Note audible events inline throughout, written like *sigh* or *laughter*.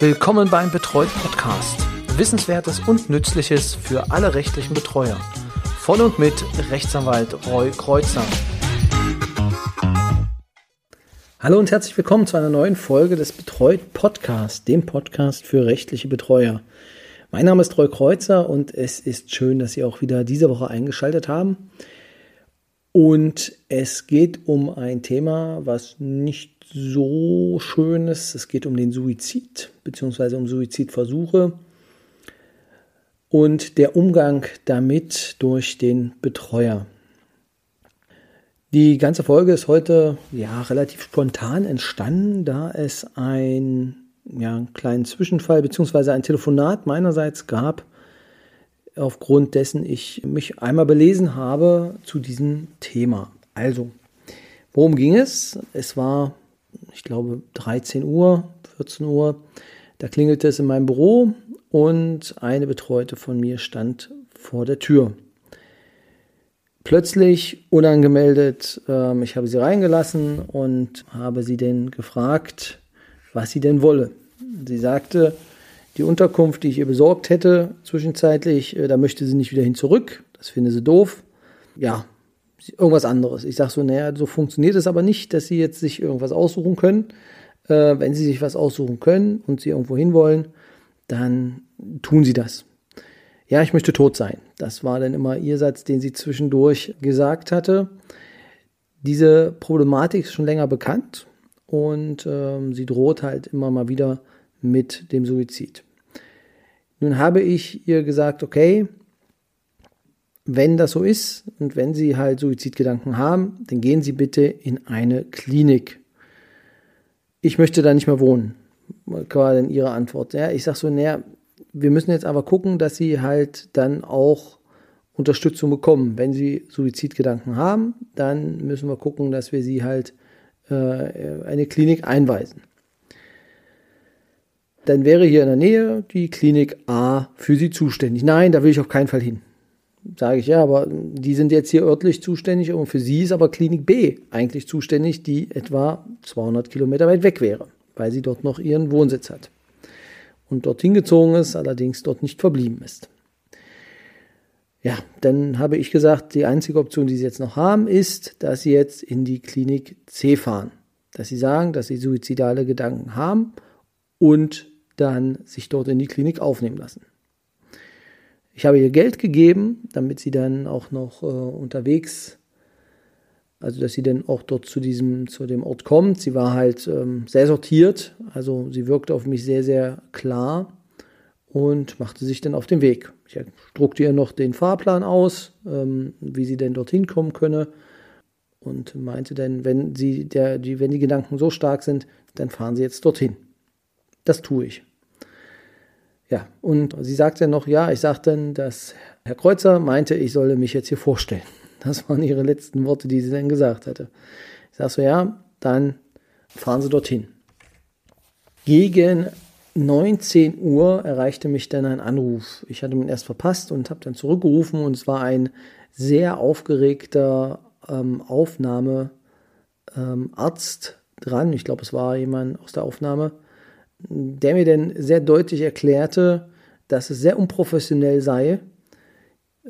Willkommen beim Betreut Podcast. Wissenswertes und Nützliches für alle rechtlichen Betreuer. Von und mit Rechtsanwalt Roy Kreuzer. Hallo und herzlich willkommen zu einer neuen Folge des Betreut Podcast, dem Podcast für rechtliche Betreuer. Mein Name ist Roy Kreuzer und es ist schön, dass Sie auch wieder diese Woche eingeschaltet haben. Und es geht um ein Thema, was nicht so schön ist. Es geht um den Suizid bzw. um Suizidversuche und der Umgang damit durch den Betreuer. Die ganze Folge ist heute ja relativ spontan entstanden, da es ein, ja, einen kleinen Zwischenfall bzw. ein Telefonat meinerseits gab, aufgrund dessen ich mich einmal belesen habe zu diesem Thema. Also, worum ging es? Es war ich glaube, 13 Uhr, 14 Uhr. Da klingelte es in meinem Büro und eine Betreute von mir stand vor der Tür. Plötzlich, unangemeldet, äh, ich habe sie reingelassen und habe sie denn gefragt, was sie denn wolle. Sie sagte, die Unterkunft, die ich ihr besorgt hätte, zwischenzeitlich, äh, da möchte sie nicht wieder hin zurück. Das finde sie doof. Ja, irgendwas anderes. Ich sage so, naja, so funktioniert es aber nicht, dass sie jetzt sich irgendwas aussuchen können. Äh, wenn sie sich was aussuchen können und sie irgendwo hinwollen, dann tun sie das. Ja, ich möchte tot sein. Das war dann immer ihr Satz, den sie zwischendurch gesagt hatte. Diese Problematik ist schon länger bekannt und ähm, sie droht halt immer mal wieder mit dem Suizid. Nun habe ich ihr gesagt, okay, wenn das so ist und wenn Sie halt Suizidgedanken haben, dann gehen Sie bitte in eine Klinik. Ich möchte da nicht mehr wohnen, war dann Ihre Antwort. Ja, ich sage so, naja, wir müssen jetzt aber gucken, dass Sie halt dann auch Unterstützung bekommen. Wenn Sie Suizidgedanken haben, dann müssen wir gucken, dass wir Sie halt äh, eine Klinik einweisen. Dann wäre hier in der Nähe die Klinik A für Sie zuständig. Nein, da will ich auf keinen Fall hin sage ich ja, aber die sind jetzt hier örtlich zuständig und für sie ist aber Klinik B eigentlich zuständig, die etwa 200 Kilometer weit weg wäre, weil sie dort noch ihren Wohnsitz hat und dorthin gezogen ist, allerdings dort nicht verblieben ist. Ja, dann habe ich gesagt, die einzige Option, die sie jetzt noch haben, ist, dass sie jetzt in die Klinik C fahren. Dass sie sagen, dass sie suizidale Gedanken haben und dann sich dort in die Klinik aufnehmen lassen. Ich habe ihr Geld gegeben, damit sie dann auch noch äh, unterwegs, also dass sie dann auch dort zu diesem, zu dem Ort kommt. Sie war halt ähm, sehr sortiert, also sie wirkte auf mich sehr, sehr klar und machte sich dann auf den Weg. Ich druckte ihr noch den Fahrplan aus, ähm, wie sie denn dorthin kommen könne und meinte dann, wenn sie der, die, wenn die Gedanken so stark sind, dann fahren sie jetzt dorthin. Das tue ich. Ja, und sie sagte noch, ja, ich sagte dann, dass Herr Kreuzer meinte, ich solle mich jetzt hier vorstellen. *laughs* Das waren ihre letzten Worte, die sie dann gesagt hatte. Ich sag so, ja, dann fahren Sie dorthin. Gegen 19 Uhr erreichte mich dann ein Anruf. Ich hatte ihn erst verpasst und habe dann zurückgerufen und es war ein sehr aufgeregter ähm, Aufnahmearzt ähm, dran. Ich glaube, es war jemand aus der Aufnahme der mir dann sehr deutlich erklärte, dass es sehr unprofessionell sei,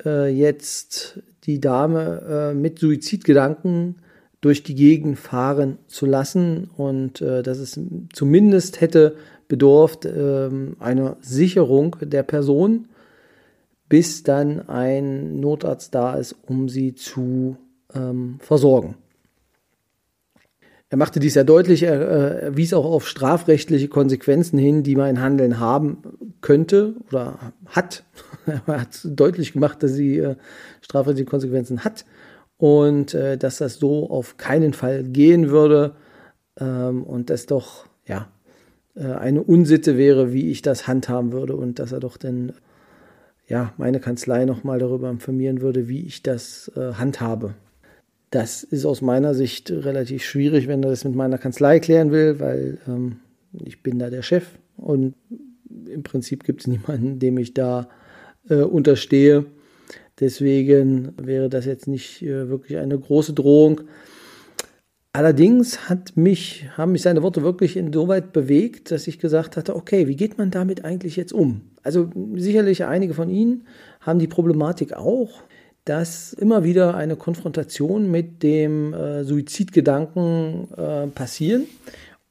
äh, jetzt die Dame äh, mit Suizidgedanken durch die Gegend fahren zu lassen und äh, dass es zumindest hätte bedurft äh, einer Sicherung der Person, bis dann ein Notarzt da ist, um sie zu ähm, versorgen. Er machte dies sehr deutlich, er äh, wies auch auf strafrechtliche Konsequenzen hin, die mein Handeln haben könnte oder hat. *laughs* er hat deutlich gemacht, dass sie äh, strafrechtliche Konsequenzen hat und äh, dass das so auf keinen Fall gehen würde ähm, und das doch ja äh, eine Unsitte wäre, wie ich das handhaben würde und dass er doch dann ja meine Kanzlei nochmal darüber informieren würde, wie ich das äh, handhabe. Das ist aus meiner Sicht relativ schwierig, wenn er das mit meiner Kanzlei klären will, weil ähm, ich bin da der Chef und im Prinzip gibt es *laughs* niemanden, dem ich da äh, unterstehe. Deswegen wäre das jetzt nicht äh, wirklich eine große Drohung. Allerdings hat mich, haben mich seine Worte wirklich insoweit bewegt, dass ich gesagt hatte, okay, wie geht man damit eigentlich jetzt um? Also sicherlich einige von Ihnen haben die Problematik auch, dass immer wieder eine Konfrontation mit dem äh, Suizidgedanken äh, passieren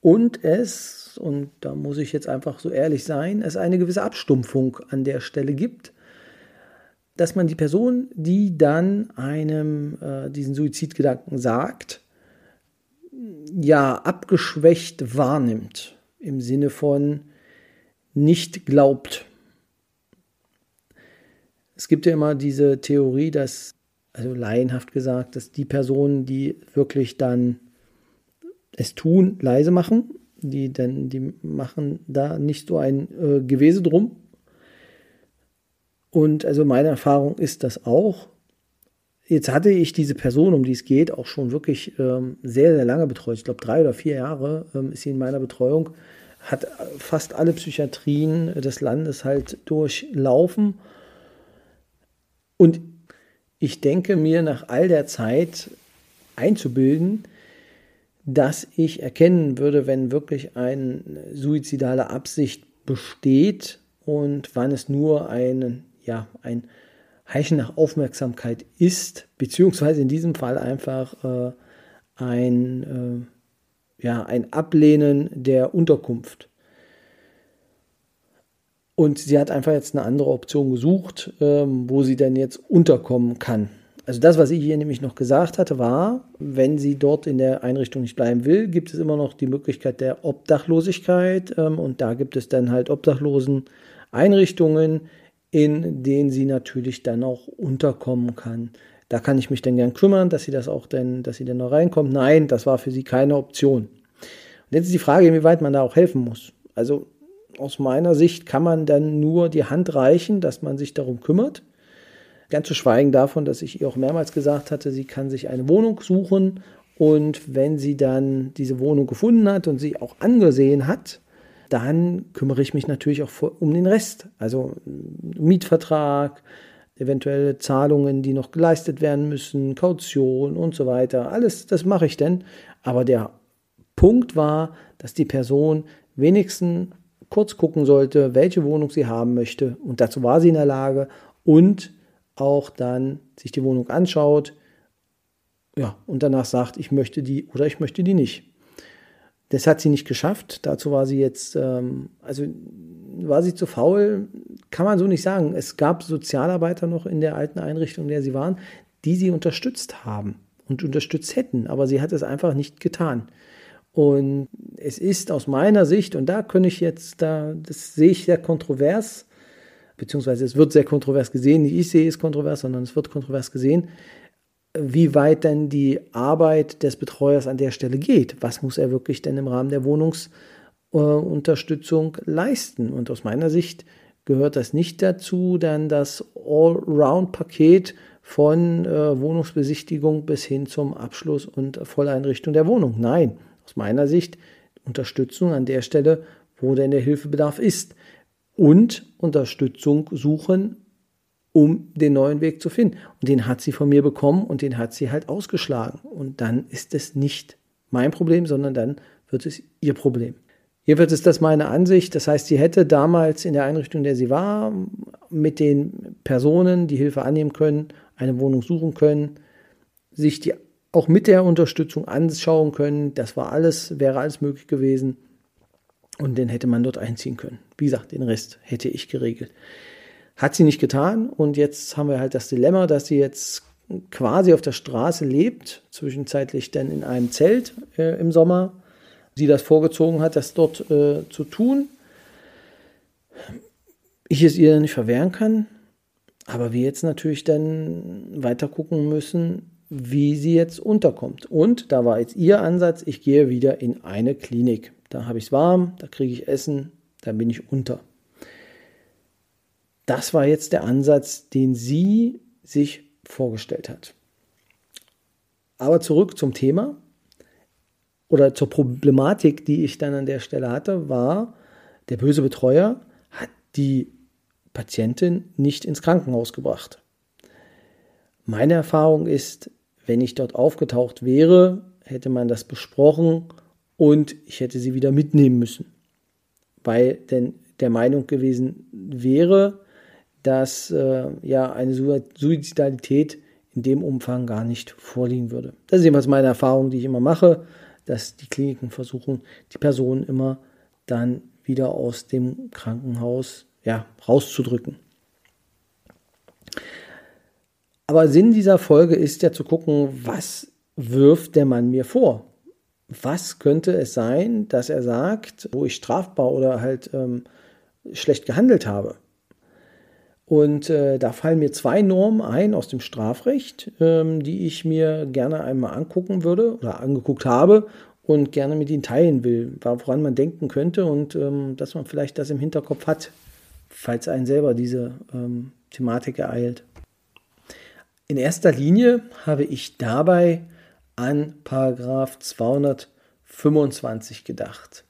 und es, und da muss ich jetzt einfach so ehrlich sein, es eine gewisse Abstumpfung an der Stelle gibt, dass man die Person, die dann einem äh, diesen Suizidgedanken sagt, ja abgeschwächt wahrnimmt, im Sinne von nicht glaubt. Es gibt ja immer diese Theorie, dass, also laienhaft gesagt, dass die Personen, die wirklich dann es tun, leise machen, die dann, die machen da nicht so ein äh, Gewese drum. Und also meine Erfahrung ist das auch. Jetzt hatte ich diese Person, um die es geht, auch schon wirklich ähm, sehr, sehr lange betreut. Ich glaube, drei oder vier Jahre ähm, ist sie in meiner Betreuung. Hat fast alle Psychiatrien des Landes halt durchlaufen. Und ich denke mir nach all der Zeit einzubilden, dass ich erkennen würde, wenn wirklich eine suizidale Absicht besteht und wann es nur ein, ja, ein Heischen nach Aufmerksamkeit ist, beziehungsweise in diesem Fall einfach äh, ein, äh, ja, ein Ablehnen der Unterkunft. Und sie hat einfach jetzt eine andere Option gesucht, ähm, wo sie denn jetzt unterkommen kann. Also das, was ich ihr nämlich noch gesagt hatte, war, wenn sie dort in der Einrichtung nicht bleiben will, gibt es immer noch die Möglichkeit der Obdachlosigkeit. Ähm, und da gibt es dann halt Obdachlosen Einrichtungen, in denen sie natürlich dann auch unterkommen kann. Da kann ich mich dann gern kümmern, dass sie das auch denn, dass sie dann noch reinkommt. Nein, das war für sie keine Option. Und jetzt ist die Frage, inwieweit man da auch helfen muss. Also aus meiner Sicht kann man dann nur die Hand reichen, dass man sich darum kümmert. Ganz zu schweigen davon, dass ich ihr auch mehrmals gesagt hatte, sie kann sich eine Wohnung suchen und wenn sie dann diese Wohnung gefunden hat und sie auch angesehen hat, dann kümmere ich mich natürlich auch um den Rest. Also Mietvertrag, eventuelle Zahlungen, die noch geleistet werden müssen, Kaution und so weiter. Alles, das mache ich denn. Aber der Punkt war, dass die Person wenigstens kurz gucken sollte, welche Wohnung sie haben möchte. Und dazu war sie in der Lage und auch dann sich die Wohnung anschaut, ja, und danach sagt, ich möchte die oder ich möchte die nicht. Das hat sie nicht geschafft. Dazu war sie jetzt, ähm, also war sie zu faul, kann man so nicht sagen. Es gab Sozialarbeiter noch in der alten Einrichtung, in der sie waren, die sie unterstützt haben und unterstützt hätten, aber sie hat es einfach nicht getan. Und es ist aus meiner Sicht, und da könnte ich jetzt, da, das sehe ich sehr kontrovers, beziehungsweise es wird sehr kontrovers gesehen, nicht ich sehe es kontrovers, sondern es wird kontrovers gesehen, wie weit denn die Arbeit des Betreuers an der Stelle geht. Was muss er wirklich denn im Rahmen der Wohnungsunterstützung äh, leisten? Und aus meiner Sicht gehört das nicht dazu, dann das Allround-Paket von äh, Wohnungsbesichtigung bis hin zum Abschluss und Volleinrichtung der Wohnung. Nein, aus meiner Sicht Unterstützung an der Stelle, wo denn der Hilfebedarf ist. Und Unterstützung suchen um den neuen Weg zu finden. Und den hat sie von mir bekommen und den hat sie halt ausgeschlagen. Und dann ist es nicht mein Problem, sondern dann wird es ihr Problem. Jedenfalls ist das meine Ansicht. Das heißt, sie hätte damals in der Einrichtung, in der sie war, mit den Personen, die Hilfe annehmen können, eine Wohnung suchen können, sich die auch mit der Unterstützung anschauen können. Das war alles, wäre alles möglich gewesen. Und den hätte man dort einziehen können. Wie gesagt, den Rest hätte ich geregelt. Hat sie nicht getan und jetzt haben wir halt das Dilemma, dass sie jetzt quasi auf der Straße lebt, zwischenzeitlich dann in einem Zelt äh, im Sommer. Sie das vorgezogen hat, das dort äh, zu tun. Ich es ihr nicht verwehren kann, aber wir jetzt natürlich dann weiter gucken müssen, wie sie jetzt unterkommt. Und da war jetzt ihr Ansatz, ich gehe wieder in eine Klinik. Da habe ich es warm, da kriege ich Essen, da bin ich unter. Das war jetzt der Ansatz, den sie sich vorgestellt hat. Aber zurück zum Thema oder zur Problematik, die ich dann an der Stelle hatte, war, der böse Betreuer hat die Patientin nicht ins Krankenhaus gebracht. Meine Erfahrung ist, wenn ich dort aufgetaucht wäre, hätte man das besprochen und ich hätte sie wieder mitnehmen müssen, weil denn der Meinung gewesen wäre, dass äh, ja eine Suizidalität in dem Umfang gar nicht vorliegen würde. Das ist jedenfalls meine Erfahrung, die ich immer mache, dass die Kliniken versuchen, die Personen immer dann wieder aus dem Krankenhaus ja, rauszudrücken. Aber Sinn dieser Folge ist ja zu gucken, was wirft der Mann mir vor? Was könnte es sein, dass er sagt, wo ich strafbar oder halt ähm, schlecht gehandelt habe? Und äh, da fallen mir zwei Normen ein aus dem Strafrecht, ähm, die ich mir gerne einmal angucken würde oder angeguckt habe und gerne mit Ihnen teilen will, woran man denken könnte und ähm, dass man vielleicht das im Hinterkopf hat, falls einen selber diese ähm, Thematik ereilt. In erster Linie habe ich dabei an Paragraph 225 gedacht.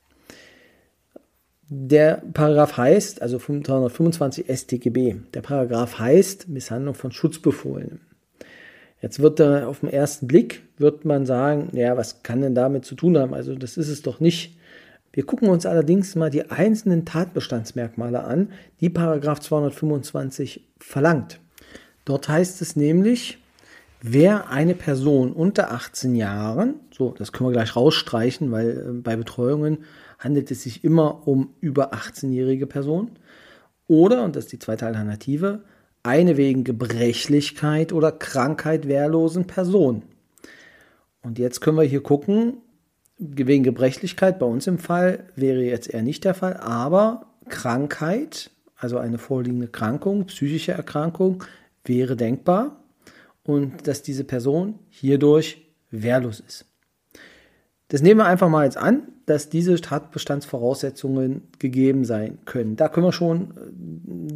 Der Paragraph heißt, also 325 StGB, der Paragraph heißt Misshandlung von Schutzbefohlenen. Jetzt wird da auf den ersten Blick, wird man sagen, ja, was kann denn damit zu tun haben? Also das ist es doch nicht. Wir gucken uns allerdings mal die einzelnen Tatbestandsmerkmale an, die Paragraph 225 verlangt. Dort heißt es nämlich, wer eine Person unter 18 Jahren, so, das können wir gleich rausstreichen, weil äh, bei Betreuungen handelt es sich immer um über 18-jährige Personen. Oder, und das ist die zweite Alternative, eine wegen Gebrechlichkeit oder Krankheit wehrlosen Person. Und jetzt können wir hier gucken, wegen Gebrechlichkeit bei uns im Fall wäre jetzt eher nicht der Fall, aber Krankheit, also eine vorliegende Krankung, psychische Erkrankung, wäre denkbar und dass diese Person hierdurch wehrlos ist. Das nehmen wir einfach mal jetzt an, dass diese Tatbestandsvoraussetzungen gegeben sein können. Da können wir schon äh,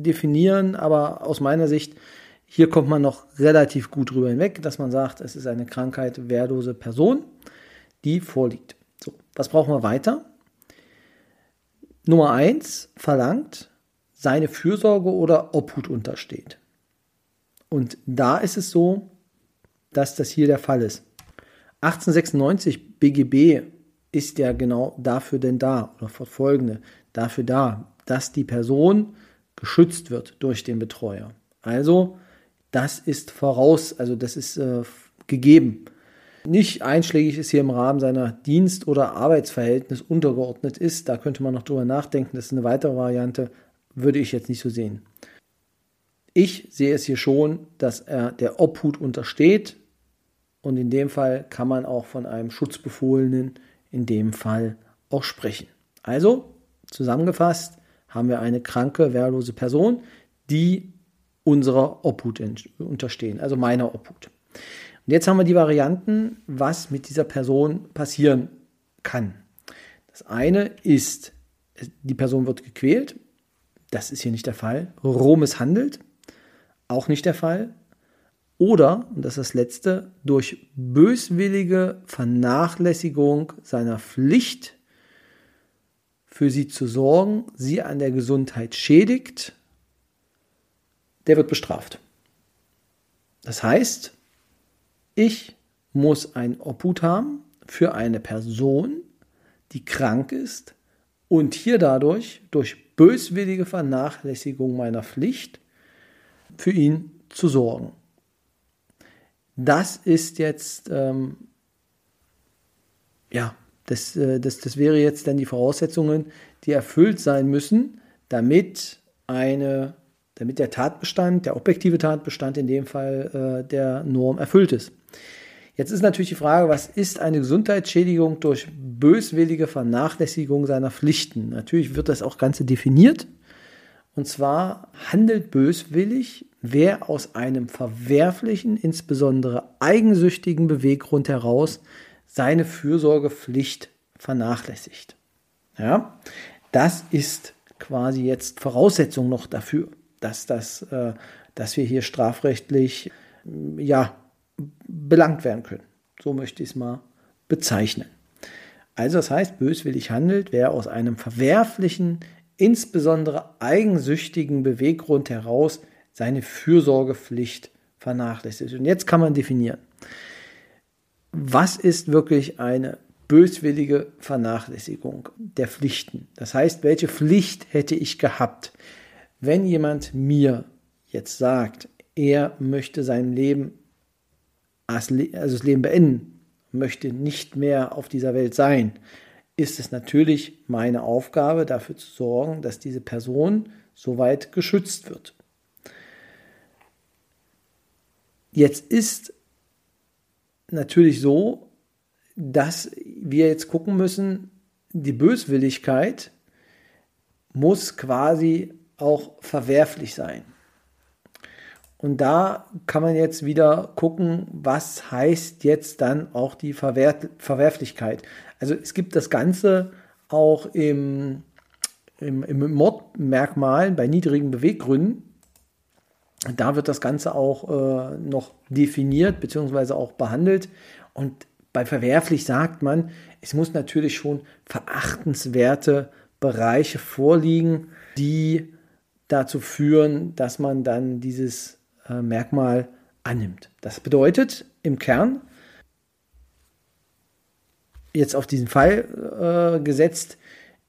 definieren, aber aus meiner Sicht, hier kommt man noch relativ gut drüber hinweg, dass man sagt, es ist eine Krankheit wehrlose Person, die vorliegt. So, was brauchen wir weiter? Nummer eins verlangt, seine Fürsorge oder Obhut untersteht. Und da ist es so, dass das hier der Fall ist. 1896 BGB ist ja genau dafür denn da oder folgende dafür da, dass die Person geschützt wird durch den Betreuer. Also das ist voraus, also das ist äh, gegeben. Nicht einschlägig ist hier im Rahmen seiner Dienst- oder Arbeitsverhältnis untergeordnet ist. Da könnte man noch drüber nachdenken. Das ist eine weitere Variante, würde ich jetzt nicht so sehen. Ich sehe es hier schon, dass er der Obhut untersteht, und in dem Fall kann man auch von einem Schutzbefohlenen in dem Fall auch sprechen. Also, zusammengefasst, haben wir eine kranke, wehrlose Person, die unserer Obhut unterstehen, also meiner Obhut. Und jetzt haben wir die Varianten, was mit dieser Person passieren kann. Das eine ist, die Person wird gequält. Das ist hier nicht der Fall. Roh misshandelt. Auch nicht der Fall. Oder, und das ist das letzte, durch böswillige Vernachlässigung seiner Pflicht für sie zu sorgen, sie an der Gesundheit schädigt, der wird bestraft. Das heißt, ich muss ein Obhut haben für eine Person, die krank ist und hier dadurch durch böswillige Vernachlässigung meiner Pflicht für ihn zu sorgen. Das ist jetzt, ähm, ja, das, äh, das, das wäre jetzt dann die Voraussetzungen, die erfüllt sein müssen, damit eine, damit der Tatbestand, der objektive Tatbestand in dem Fall äh, der Norm erfüllt ist. Jetzt ist natürlich die Frage, was ist eine Gesundheitsschädigung durch böswillige Vernachlässigung seiner Pflichten? Natürlich wird das auch Ganze definiert. Und zwar handelt böswillig wer aus einem verwerflichen, insbesondere eigensüchtigen Beweggrund heraus seine Fürsorgepflicht vernachlässigt. Ja, das ist quasi jetzt Voraussetzung noch dafür, dass das, äh, dass wir hier strafrechtlich ja belangt werden können. So möchte ich es mal bezeichnen. Also das heißt, böswillig handelt, wer aus einem verwerflichen, insbesondere eigensüchtigen Beweggrund heraus seine Fürsorgepflicht vernachlässigt. Und jetzt kann man definieren. was ist wirklich eine böswillige Vernachlässigung der Pflichten? Das heißt, welche Pflicht hätte ich gehabt, wenn jemand mir jetzt sagt, er möchte sein Leben, also das Leben beenden, möchte nicht mehr auf dieser Welt sein, ist es natürlich meine Aufgabe, dafür zu sorgen, dass diese Person soweit geschützt wird. Jetzt ist natürlich so, dass wir jetzt gucken müssen, die Böswilligkeit muss quasi auch verwerflich sein. Und da kann man jetzt wieder gucken, was heißt jetzt dann auch die Verwer Verwerflichkeit. Also es gibt das Ganze auch im, im, im Mordmerkmal bei niedrigen Beweggründen. Da wird das Ganze auch äh, noch definiert bzw. auch behandelt. Und bei verwerflich sagt man, es muss natürlich schon verachtenswerte Bereiche vorliegen, die dazu führen, dass man dann dieses äh, Merkmal annimmt. Das bedeutet im Kern, jetzt auf diesen Fall äh, gesetzt,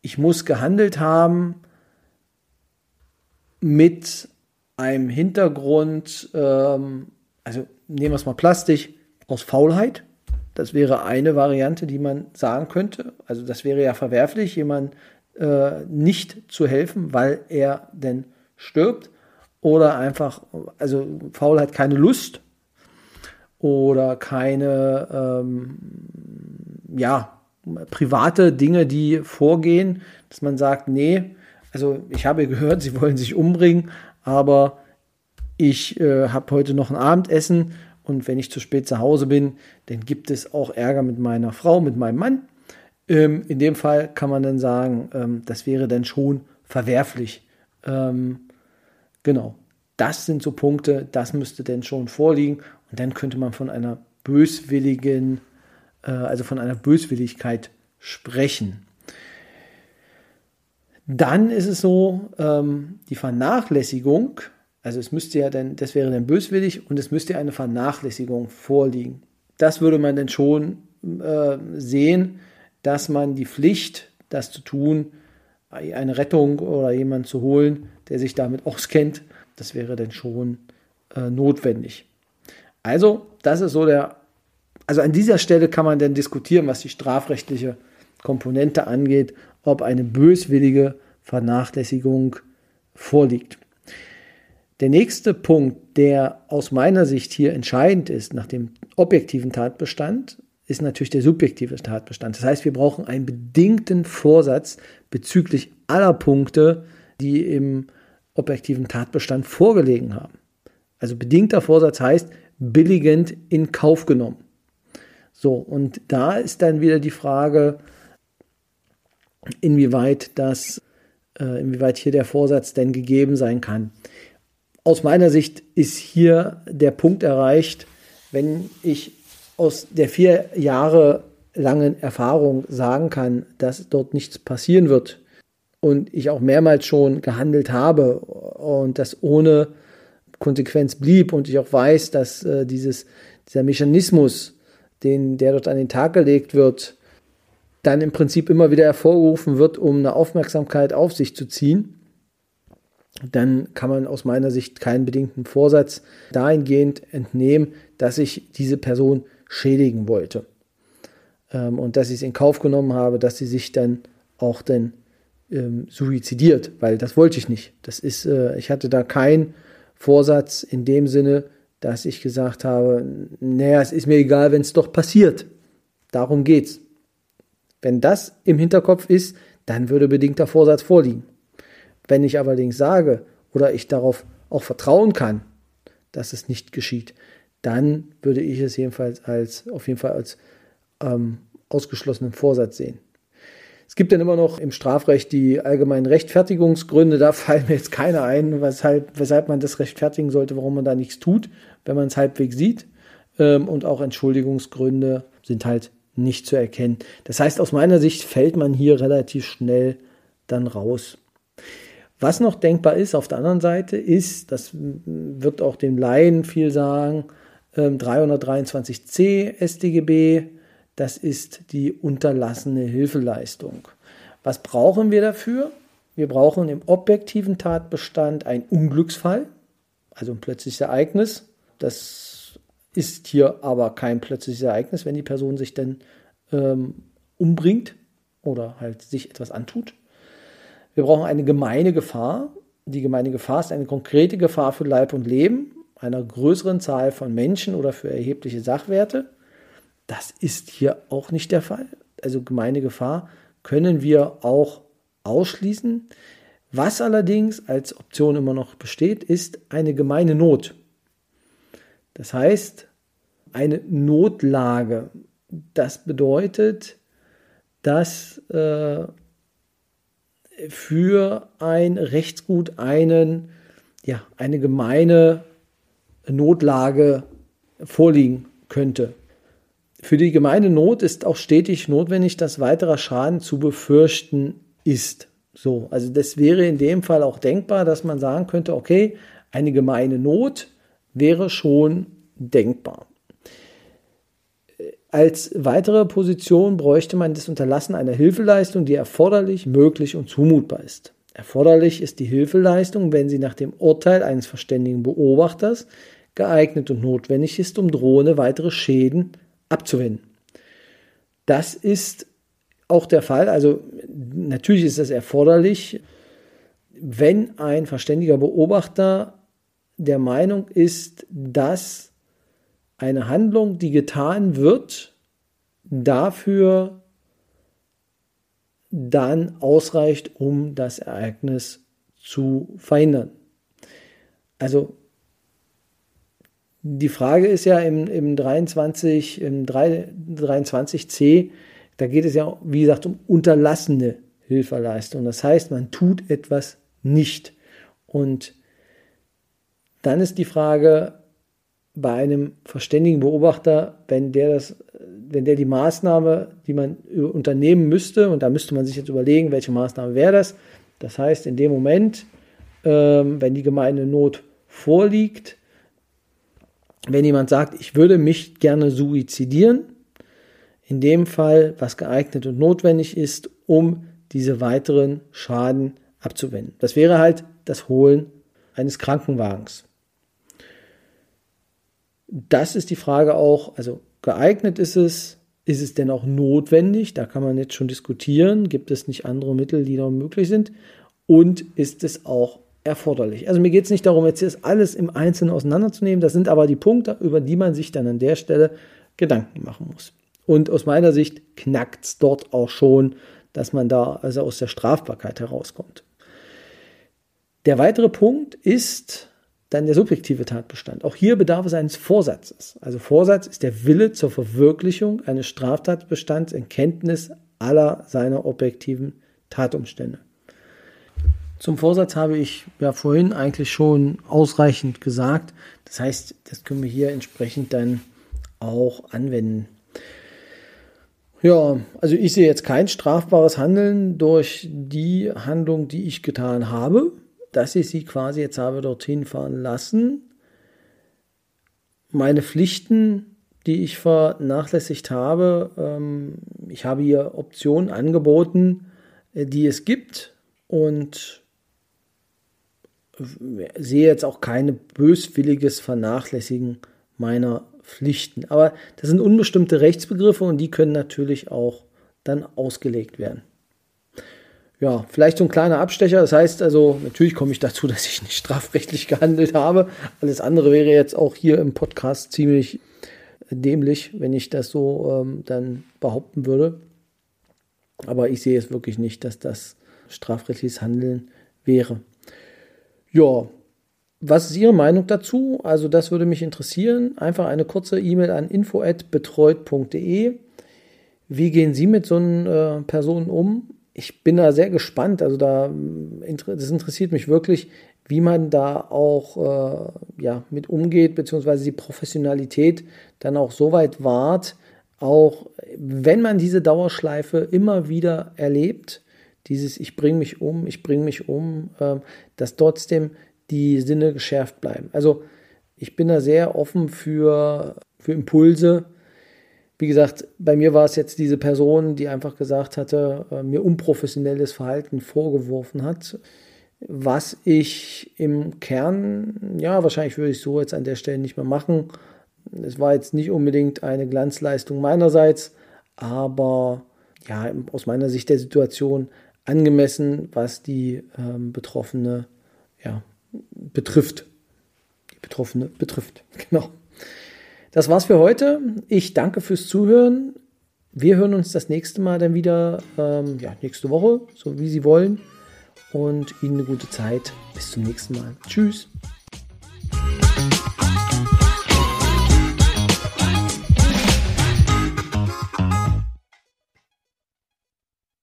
ich muss gehandelt haben mit einem Hintergrund, ähm, also nehmen wir es mal plastisch, aus Faulheit. Das wäre eine Variante, die man sagen könnte. Also das wäre ja verwerflich, jemand äh, nicht zu helfen, weil er denn stirbt. Oder einfach, also Faulheit keine Lust oder keine ähm, ja, private Dinge, die vorgehen, dass man sagt, nee, also ich habe gehört, *laughs* sie wollen sich umbringen, aber ich äh, habe heute noch ein Abendessen und wenn ich zu spät zu Hause bin, dann gibt es auch Ärger mit meiner Frau, mit meinem Mann. Ähm, in dem Fall kann man dann sagen, ähm, das wäre dann schon verwerflich. Ähm, genau, das sind so Punkte, das müsste denn schon vorliegen und dann könnte man von einer böswilligen äh, also von einer Böswilligkeit sprechen. Dann ist es so, ähm, die Vernachlässigung, also es müsste ja dann, das wäre dann böswillig und es müsste eine Vernachlässigung vorliegen. Das würde man dann schon äh, sehen, dass man die Pflicht, das zu tun, eine Rettung oder jemanden zu holen, der sich damit auskennt, das wäre dann schon äh, notwendig. Also, das ist so der also an dieser Stelle kann man dann diskutieren, was die strafrechtliche Komponente angeht, ob eine böswillige Vernachlässigung vorliegt. Der nächste Punkt, der aus meiner Sicht hier entscheidend ist, nach dem objektiven Tatbestand, ist natürlich der subjektive Tatbestand. Das heißt, wir brauchen einen bedingten Vorsatz bezüglich aller Punkte, die im objektiven Tatbestand vorgelegen haben. Also bedingter Vorsatz heißt billigend in Kauf genommen. So, und da ist dann wieder die Frage, inwieweit das, äh, inwieweit hier der Vorsatz denn gegeben sein kann. Aus meiner Sicht ist hier der Punkt erreicht, wenn ich aus der vier Jahre langen Erfahrung sagen kann, dass dort nichts passieren wird und ich auch mehrmals schon gehandelt habe und das ohne Konsequenz blieb und ich auch weiß, dass äh, dieses, dieser Mechanismus den, der dort an den Tag gelegt wird, dann im Prinzip immer wieder hervorgerufen wird, um eine Aufmerksamkeit auf sich zu ziehen, dann kann man aus meiner Sicht keinen bedingten Vorsatz dahingehend entnehmen, dass ich diese Person schädigen wollte. Ähm, und dass ich es in Kauf genommen habe, dass sie sich dann auch dann ähm, suizidiert, weil das wollte ich nicht. Das ist, äh, ich hatte da keinen Vorsatz in dem Sinne, dass ich gesagt habe, naja, es ist mir egal, wenn es doch passiert. Darum geht's. Wenn das im Hinterkopf ist, dann würde bedingter Vorsatz vorliegen. Wenn ich allerdings sage oder ich darauf auch vertrauen kann, dass es nicht geschieht, dann würde ich es jedenfalls als auf jeden Fall als ähm, ausgeschlossenen Vorsatz sehen. Es gibt dann immer noch im Strafrecht die allgemeinen Rechtfertigungsgründe. Da fallen mir jetzt keine ein, weshalb, weshalb man das rechtfertigen sollte, warum man da nichts tut, wenn man es halbwegs sieht. Ähm, und auch Entschuldigungsgründe sind halt nicht zu erkennen. Das heißt, aus meiner Sicht fällt man hier relativ schnell dann raus. Was noch denkbar ist auf der anderen Seite, ist, das wird auch dem Laien viel sagen, 323c StGB, das ist die unterlassene Hilfeleistung. Was brauchen wir dafür? Wir brauchen im objektiven Tatbestand einen Unglücksfall, also ein plötzliches Ereignis. Das ist hier aber kein plötzliches Ereignis, wenn die Person sich dann ähm, umbringt oder halt sich etwas antut. Wir brauchen eine gemeine Gefahr. Die gemeine Gefahr ist eine konkrete Gefahr für Leib und Leben einer größeren Zahl von Menschen oder für erhebliche Sachwerte. Das ist hier auch nicht der Fall. Also gemeine Gefahr können wir auch ausschließen. Was allerdings als Option immer noch besteht, ist eine gemeine Not. Das heißt, eine Notlage. Das bedeutet, dass äh, für ein Rechtsgut einen, ja, eine gemeine Notlage vorliegen könnte. Für die gemeine Not ist auch stetig notwendig, dass weiterer Schaden zu befürchten ist. So, also das wäre in dem Fall auch denkbar, dass man sagen könnte, okay, eine gemeine Not wäre schon denkbar. Als weitere Position bräuchte man das Unterlassen einer Hilfeleistung, die erforderlich, möglich und zumutbar ist. Erforderlich ist die Hilfeleistung, wenn sie nach dem Urteil eines verständigen Beobachters geeignet und notwendig ist, um drohende weitere Schäden abzuwenden. Das ist auch der Fall. Also natürlich ist es erforderlich, wenn ein verständiger Beobachter der Meinung ist, dass eine Handlung, die getan wird, dafür dann ausreicht, um das Ereignis zu verhindern. Also die Frage ist ja im, im 23, im 3, 23c, da geht es ja, wie gesagt, um unterlassene Hilfeleistung. Das heißt, man tut etwas nicht. Und dann ist die Frage, bei einem verständigen Beobachter, wenn der das, wenn der die Maßnahme, die man unternehmen müsste, und da müsste man sich jetzt überlegen, welche Maßnahme wäre das. Das heißt, in dem Moment, ähm, wenn die gemeine Not vorliegt, wenn jemand sagt, ich würde mich gerne suizidieren, in dem Fall, was geeignet und notwendig ist, um diese weiteren Schaden abzuwenden. Das wäre halt das Holen eines Krankenwagens. Das ist die Frage auch, also geeignet ist es, ist es denn auch notwendig? Da kann man jetzt schon diskutieren. Gibt es nicht andere Mittel, die noch möglich sind? Und ist es auch erforderlich? Also mir geht es nicht darum, jetzt das alles im Einzelnen auseinanderzunehmen. Das sind aber die Punkte, über die man sich dann an der Stelle Gedanken machen muss. Und aus meiner Sicht knackt es dort auch schon, dass man da also aus der Strafbarkeit herauskommt. Der weitere Punkt ist, dann der subjektive Tatbestand. Auch hier bedarf es eines Vorsatzes. Also Vorsatz ist der Wille zur Verwirklichung eines Straftatbestands in Kenntnis aller seiner objektiven Tatumstände. Zum Vorsatz habe ich ja vorhin eigentlich schon ausreichend gesagt. Das heißt, das können wir hier entsprechend dann auch anwenden. Ja, also ich sehe jetzt kein strafbares Handeln durch die Handlung, die ich getan habe dass ich sie quasi jetzt habe dorthin fahren lassen. Meine Pflichten, die ich vernachlässigt habe, ähm, ich habe hier Optionen angeboten, äh, die es gibt und sehe jetzt auch keine böswilliges Vernachlässigen meiner Pflichten. Aber das sind unbestimmte Rechtsbegriffe und die können natürlich auch dann ausgelegt werden ja, vielleicht so ein kleiner Abstecher. Das heißt also, natürlich komme ich dazu, *laughs* dass ich nicht strafrechtlich gehandelt habe. Alles andere wäre jetzt auch hier im Podcast ziemlich dämlich, wenn ich das so ähm, dann behaupten würde. Aber ich sehe es wirklich nicht, dass das strafrechtliches Handeln wäre. Ja, was ist Ihre Meinung dazu? Also das würde mich interessieren. Einfach eine kurze E-Mail an info@betreut.de. Wie gehen Sie mit so einer äh, Person um? ich bin da sehr gespannt. Also da das interessiert mich wirklich, wie man da auch äh, ja, mit umgeht, beziehungsweise die Professionalität dann auch so weit wahrt, auch wenn man diese Dauerschleife immer wieder erlebt, dieses Ich bringe mich um, ich bringe mich um, äh, dass trotzdem die Sinne geschärft bleiben. Also ich bin da sehr offen für, für Impulse. Wie gesagt, bei mir war es jetzt diese Person, die einfach gesagt hatte, äh, mir unprofessionelles Verhalten vorgeworfen hat, was ich im Kern, ja, wahrscheinlich würde ich so jetzt an der Stelle nicht mehr machen. Es war jetzt nicht unbedingt eine Glanzleistung meinerseits, aber ja, aus meiner Sicht der Situation angemessen, was die ähm, Betroffene ja, betrifft. Die Betroffene betrifft, *laughs* genau. Das war's für heute. Ich danke fürs Zuhören. Wir hören uns das nächste Mal dann wieder, ähm, ja, nächste Woche, so wie Sie wollen. Und Ihnen eine gute Zeit. Bis zum nächsten Mal. Tschüss.